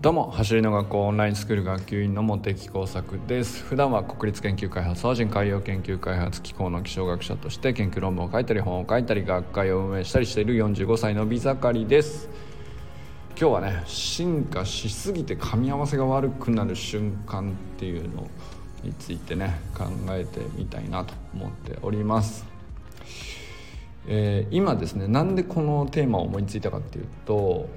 どうも走りの学校オンラインスクール学級委員の茂木耕作です。普段は国立研究開発法人海洋研究開発機構の気象学者として研究論文を書いたり本を書いたり学会を運営したりしている45歳の美盛りです。今日はね進化しすぎて噛み合わせが悪くなる瞬間っていうのについてね考えてみたいなと思っております。えー、今ですねなんでこのテーマを思いついたかっていうと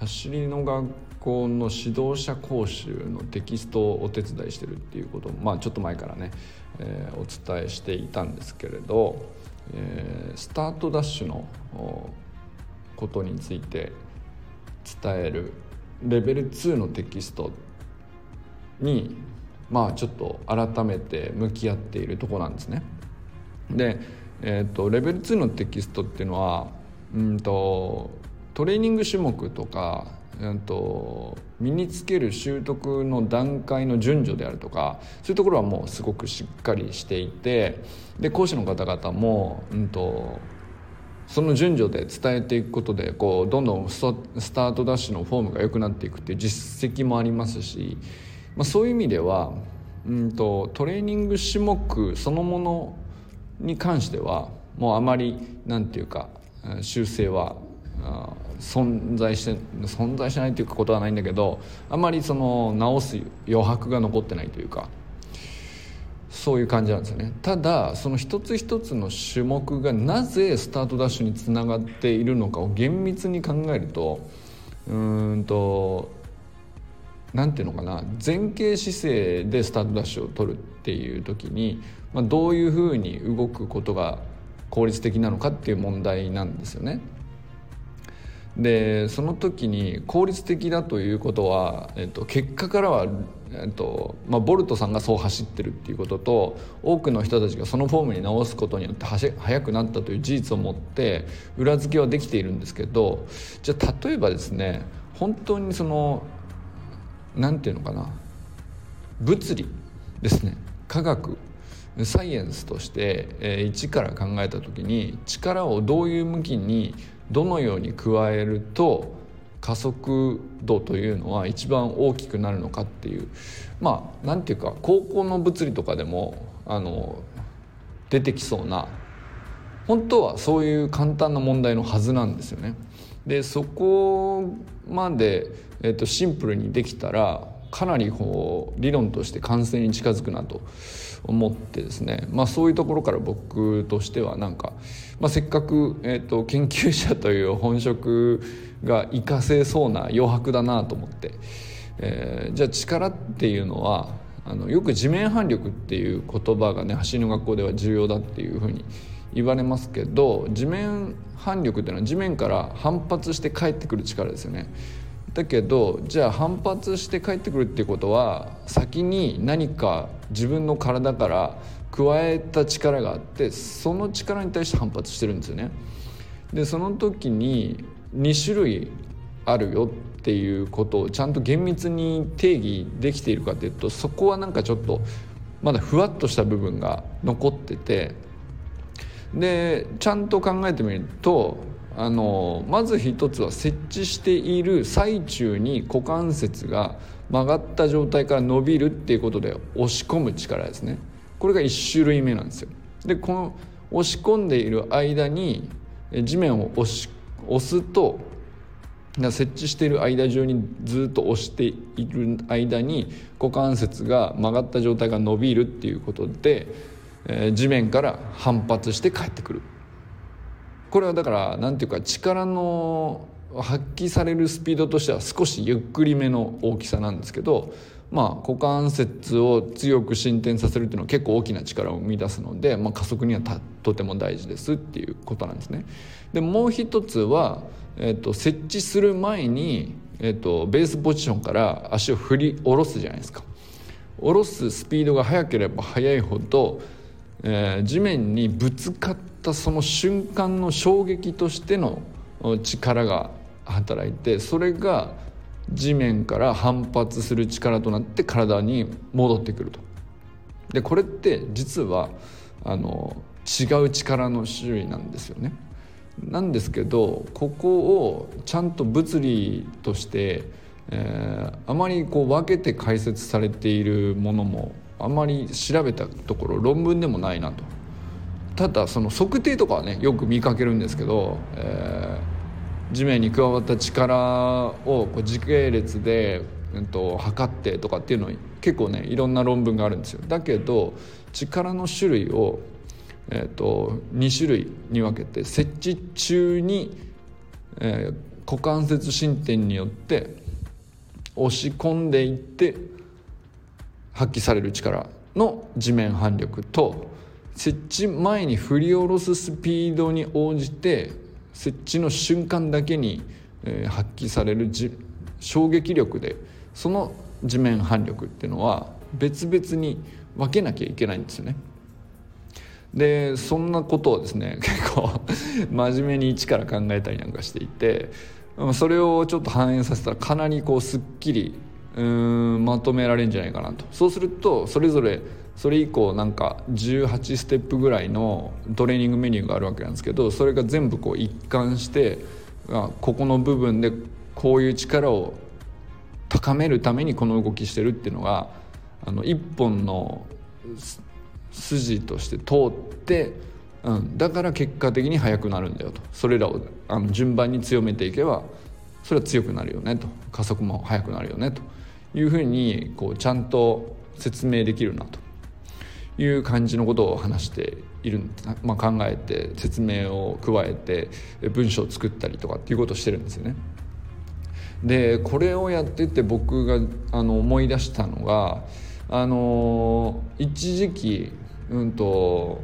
走りの学校の指導者講習のテキストをお手伝いしてるっていうことを、まあ、ちょっと前からね、えー、お伝えしていたんですけれど、えー、スタートダッシュのことについて伝えるレベル2のテキストにまあちょっと改めて向き合っているとこなんですね。でえーと、レベル2のテキストっていうのはうんとトレーニング種目とか、うんと、身につける習得の段階の順序であるとかそういうところはもうすごくしっかりしていてで講師の方々も、うんと、その順序で伝えていくことでこうどんどんスタートダッシュのフォームが良くなっていくっていう実績もありますし、まあ、そういう意味では、うんとトレーニング種目そのものに関してはもうあまりなんていうか修正は存在して存在しないということはないんだけどあまりその直す余白が残ってないというかそういう感じなんですよねただその一つ一つの種目がなぜスタートダッシュにつながっているのかを厳密に考えるとうんと何ていうのかな前傾姿勢でスタートダッシュを取るっていう時に、まあ、どういうふうに動くことが効率的なのかっていう問題なんですよね。でその時に効率的だということは、えっと、結果からは、えっとまあ、ボルトさんがそう走ってるっていうことと多くの人たちがそのフォームに直すことによって速くなったという事実を持って裏付けはできているんですけどじゃあ例えばですね本当にその何て言うのかな物理ですね科学サイエンスとして、えー、一から考えた時に力をどういう向きにどのように加えると加速度というのは一番大きくなるのかっていうまあ何て言うか高校の物理とかでもあの出てきそうな本当はそういう簡単な問題のはずなんですよね。でそこまで、えーと、シンプルにできたらかなりこう理論として完成に近づくなと思ってですね、まあ、そういうところから僕としてはなんか、まあ、せっかく、えーと、研究者という本職が活かせそうな余白だなと思って、えー、じゃあ力っていうのはあのよく地面反力っていう言葉がね走りの学校では重要だっていうふうに言われますけど地面反力っていうのは地面から反発して帰ってくる力ですよね。だけどじゃあ反発して帰ってくるっていうことは先に何か自分の体から加えた力があってその力に対して反発してるんですよね。でその時に2種類あるよっていうことをちゃんと厳密に定義できているかっていうとそこはなんかちょっとまだふわっとした部分が残っててでちゃんと考えてみるとあのまず一つは設置している最中に股関節が曲がった状態から伸びるっていうことで押し込む力ですね。これが1種類目なんですよ。でこの押し込んでいる間に地面を押し押すと設置している間中にずっと押している間に股関節が曲がった状態が伸びるっていうことでえ地面から反発して帰ってくる。これはだから何ていうか力の発揮されるスピードとしては少しゆっくりめの大きさなんですけどまあ股関節を強く進展させるっていうのは結構大きな力を生み出すので、まあ、加速にはとても大事ですっていうことなんですね。でもう一つは、えーと、設置する前に、えーとベースポジションから足を振り下ろすじゃないですか。下ろすスピードが速ければ速いほどえー、地面にぶつかったその瞬間の衝撃としての力が働いてそれが地面から反発する力となって体に戻ってくると。でこれって実はあの違う力の種類なんですよね。なんですけどここをちゃんと物理としてえー、あまりこう分けて解説されているものもあんまり調べたところ論文でもないなと。ただその測定とかはねよく見かけるんですけど、えー、地面に加わった力をこう時系列で、うん、と測ってとかっていうの結構ねいろんな論文があるんですよ。だけど力の種類を、えーと、2種類に分けて設置中に、えー、股関節伸展によって押し込んでいって発揮される力の地面反力と設置前に振り下ろすスピードに応じて設置の瞬間だけに、発揮される衝撃力でその地面反力っていうのは別々に分けなきゃいけないんですよね。でそんなことをですね 結構真面目に一から考えたりなんかしていてそれをちょっと反映させたらかなりこうすっきりうんまとめられるんじゃないかなと。そうするとそれぞれそれ以降なんか18ステップぐらいのトレーニングメニューがあるわけなんですけどそれが全部こう一貫してここの部分でこういう力を高めるためにこの動きしてるっていうのがあの一本の筋として通って、うん、だから結果的に速くなるんだよと。それらをあの順番に強めていけばそれは強くなるよねと。加速も速くなるよねと。いうふうにこうちゃんと説明できるなという感じのことを話している、まあ、考えて説明を加えて文章を作ったりとかっていうことをしてるんですよね。でこれをやってて僕があの思い出したのがあの一時期うんと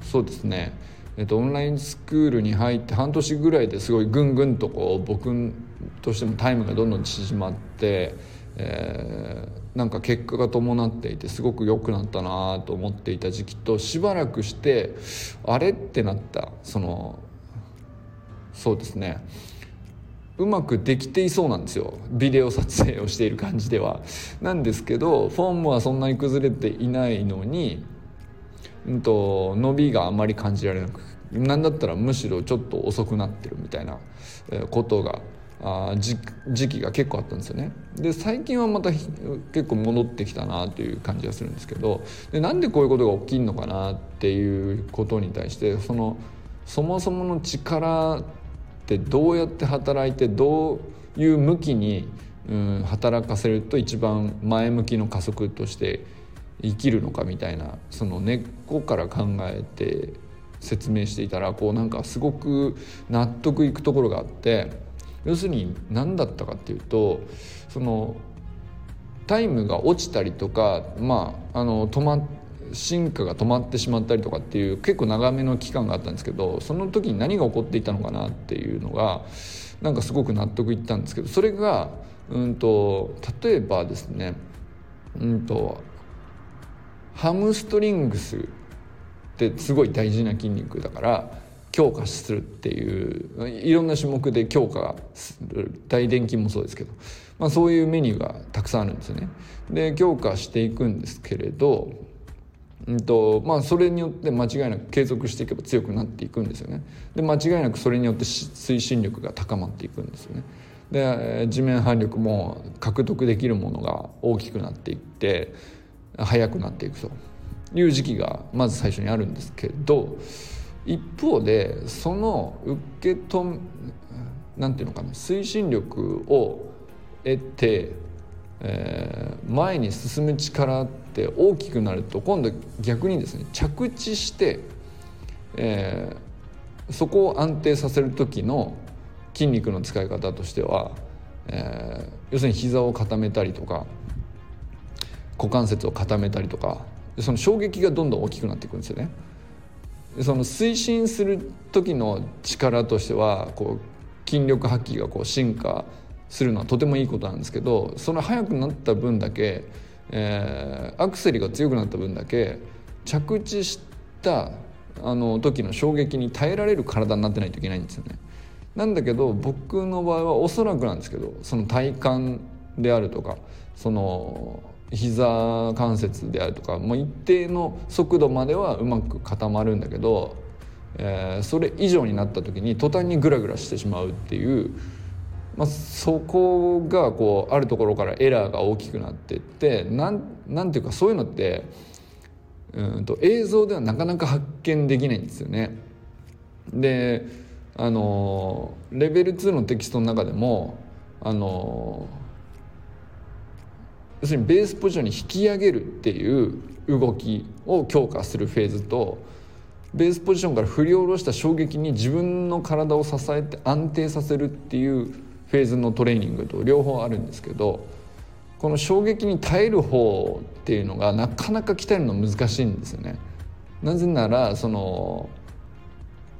そうですねえっと、オンラインスクールに入って半年ぐらいですごいぐんぐんとこう僕としてもタイムがどんどん縮まって、えー、なんか結果が伴っていてすごく良くなったなと思っていた時期としばらくしてあれってなった。そのそうですね。うまくできていそうなんですよ。ビデオ撮影をしている感じでは。なんですけどフォームはそんなに崩れていないのにうんと、伸びがあまり感じられなくなんだったらむしろちょっと遅くなってるみたいなことがあ時期が結構あったんですよね。で最近はまた結構戻ってきたなという感じがするんですけどでなんでこういうことが起きるのかなっていうことに対してそのそもそもの力ってどうやって働いてどういう向きに、うん、働かせると一番前向きの加速として生きるのかみたいなその根っこから考えて説明していたらこうなんかすごく納得いくところがあって要するに何だったかっていうとそのタイムが落ちたりとかまああの止ま進化が止まってしまったりとかっていう結構長めの期間があったんですけどその時に何が起こっていたのかなっていうのがなんかすごく納得いったんですけどそれがうんと例えばですねうんとハムストリングスってすごい大事な筋肉だから強化するっていういろんな種目で強化する大臀筋もそうですけど、まあ、そういうメニューがたくさんあるんですよね。で強化していくんですけれど、うんとまあ、それによって間違いなく継続していけば強くなっていくんですよね。で間違いなくそれによって推進力が高まっていくんですよね。で地面反力も獲得できるものが大きくなっていって速くなっていくという時期がまず最初にあるんですけど一方でその受け止めなんていうのかな推進力を得て、えー、前に進む力って大きくなると今度逆にですね着地して、えー、そこを安定させる時の筋肉の使い方としては、えー、要するに膝を固めたりとか股関節を固めたりとかその衝撃がどんどん大きくなっていくんですよね。その推進する時の力としてはこう筋力発揮がこう進化するのはとてもいいことなんですけどその速くなった分だけ、えー、アクセルが強くなった分だけ着地したあの時の衝撃に耐えられる体になってないといけないんですよね。なんだけど僕の場合はおそらくなんですけどその体幹であるとかその膝関節であるとかもう一定の速度まではうまく固まるんだけど、えー、それ以上になった時に途端にグラグラしてしまうっていうまあ、そこがこうあるところからエラーが大きくなってってなんなんていうかそういうのってうんと映像ではなかなか発見できないんですよね。であのレベル2のテキストの中でもあの要するにベースポジションに引き上げるっていう動きを強化するフェーズとベースポジションから振り下ろした衝撃に自分の体を支えて安定させるっていうフェーズのトレーニングと両方あるんですけどこの衝撃に耐える方っていうのがなかなか鍛えるの難しいんですよね。なぜならその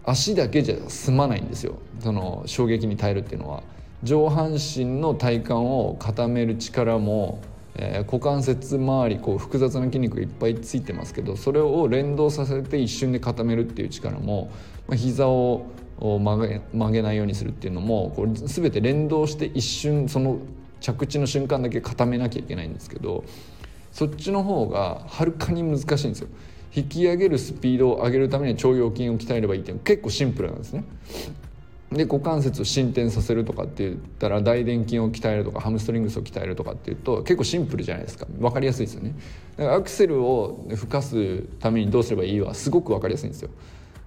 足だけじゃ済まないんですよその衝撃に耐えるっていうのは上半身の体幹を固める力も、えー、股関節周りこう複雑な筋肉がいっぱいついてますけどそれを連動させて一瞬で固めるっていう力も、まあ、膝を曲げ曲げないようにするっていうのもこれ全て連動して一瞬その着地の瞬間だけ固めなきゃいけないんですけどそっちの方がはるかに難しいんですよ。引き上げるスピードを上げるためには腸腰筋を鍛えればいいっていうのは結構シンプルなんですね。で股関節を伸展させるとかって言ったら大臀筋を鍛えるとかハムストリングスを鍛えるとかっていうと結構シンプルじゃないですか。分かりやすいですよね。だからアクセルを吹かすためにどうすればいいはすごく分かりやすいんですよ。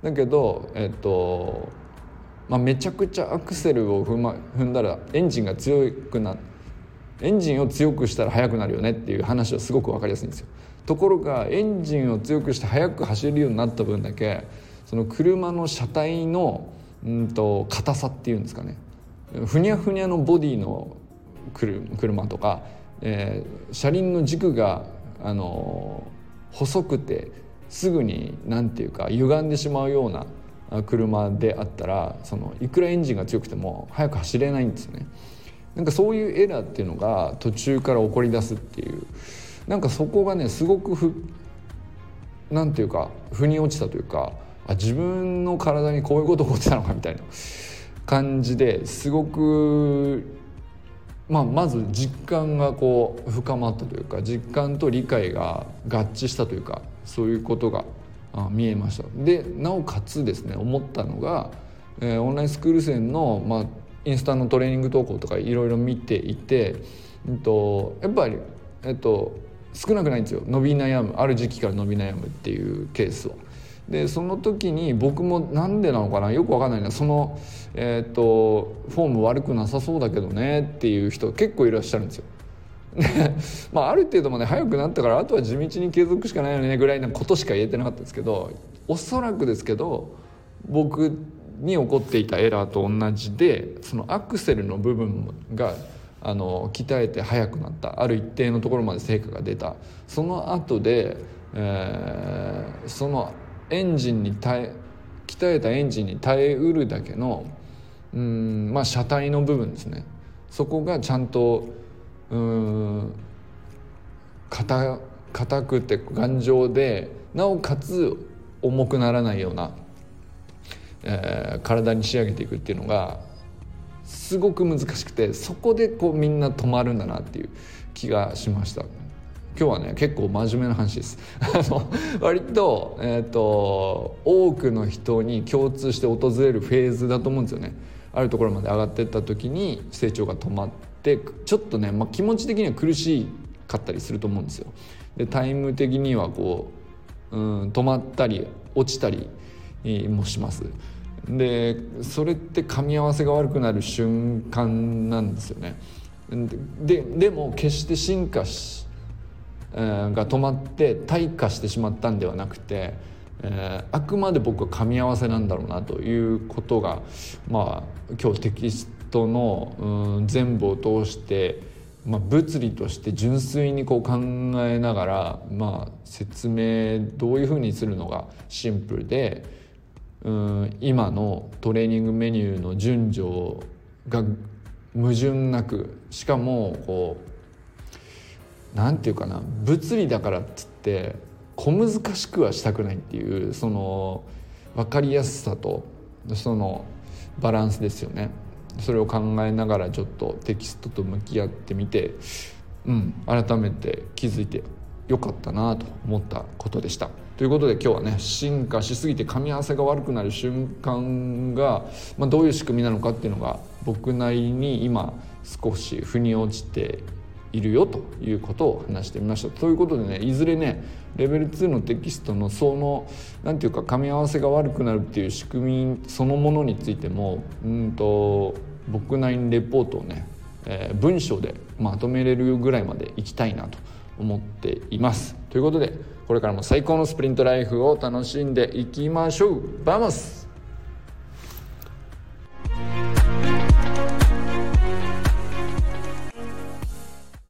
だけどえっとまあ、めちゃくちゃアクセルを踏,、ま、踏んだらエンジンが強くなエンジンを強くしたら速くなるよねっていう話はすごく分かりやすいんですよ。ところがエンジンを強くして速く走れるようになった分だけその車の車体のうんと硬さっていうんですかねふにゃふにゃのボディの車とか、えー、車輪の軸があの細くてすぐに何て言うか歪んでしまうような車であったらそのいくらエンジンが強くても速く走れないんですよね。なんかそういうエラーっていうのが途中から起こり出すっていうなんかそこがねすごくふなんていうか腑に落ちたというかあ自分の体にこういうこと起こってたのかみたいな感じですごく、まあ、まず実感がこう深まったというか実感と理解が合致したというかそういうことが見えましたでなおかつですね思ったのが、えー、オンラインスクール生の、まあ、インスタのトレーニング投稿とかいろいろ見ていて、えっと、やっぱり、えっと、少なくないんですよ伸び悩むある時期から伸び悩むっていうケースは。でその時に僕もなんでなのかなよく分かんないな。その、えーと、フォーム悪くなさそうだけどねっていう人結構いらっしゃるんですよ。まあ、ある程度まで早くなったからあとは地道に継続しかないよねぐらいなことしか言えてなかったですけどおそらくですけど僕に起こっていたエラーと同じでそのアクセルの部分があの鍛えて速くなった。ある一定のところまで成果が出た。その後で、えー、そのエンジンに耐え鍛えたエンジンに耐えうるだけのうんまあ車体の部分ですねそこがちゃんとうん硬硬くて頑丈でなおかつ重くならないような、えー、体に仕上げていくっていうのがすごく難しくてそこでこうみんな止まるんだなっていう気がしました。今日はね結構真面目な話です。割と,、えーと、多くの人に共通して訪れるフェーズだと思うんですよね。あるところまで上がってった時に成長が止まってちょっとね、まあ、気持ち的には苦しかったりすると思うんですよ。でタイム的にはこう、うん、止まったり落ちたりもします。でそれって噛み合わせが悪くなる瞬間なんですよね。ででも決して進化し、が止まって退化してしまったんではなくて、えー、あくまで僕は噛み合わせなんだろうなということがまあ今日テキストの、うん、全部を通してまあ、物理として純粋にこう考えながら、まあ、説明どういうふうにするのがシンプルでうん今のトレーニングメニューの順序が矛盾なくしかもこうなんていうかな物理だからっつって小難しくはしたくないっていうその分かりやすさとそのバランスですよね。それを考えながらちょっとテキストと向き合ってみて、うん、改めて気づいてよかったなと思ったことでした。ということで今日はね進化しすぎて噛み合わせが悪くなる瞬間が、まあ、どういう仕組みなのかっていうのが僕なりに今少し腑に落ちているよということを話してみました。ということでねいずれねレベル2のテキストのその何て言うか噛み合わせが悪くなるっていう仕組みそのものについてもうんと僕なりにレポートをね、えー、文章でまとめれるぐらいまでいきたいなと思っています。ということでこれからも最高のスプリントライフを楽しんでいきましょう。 vamos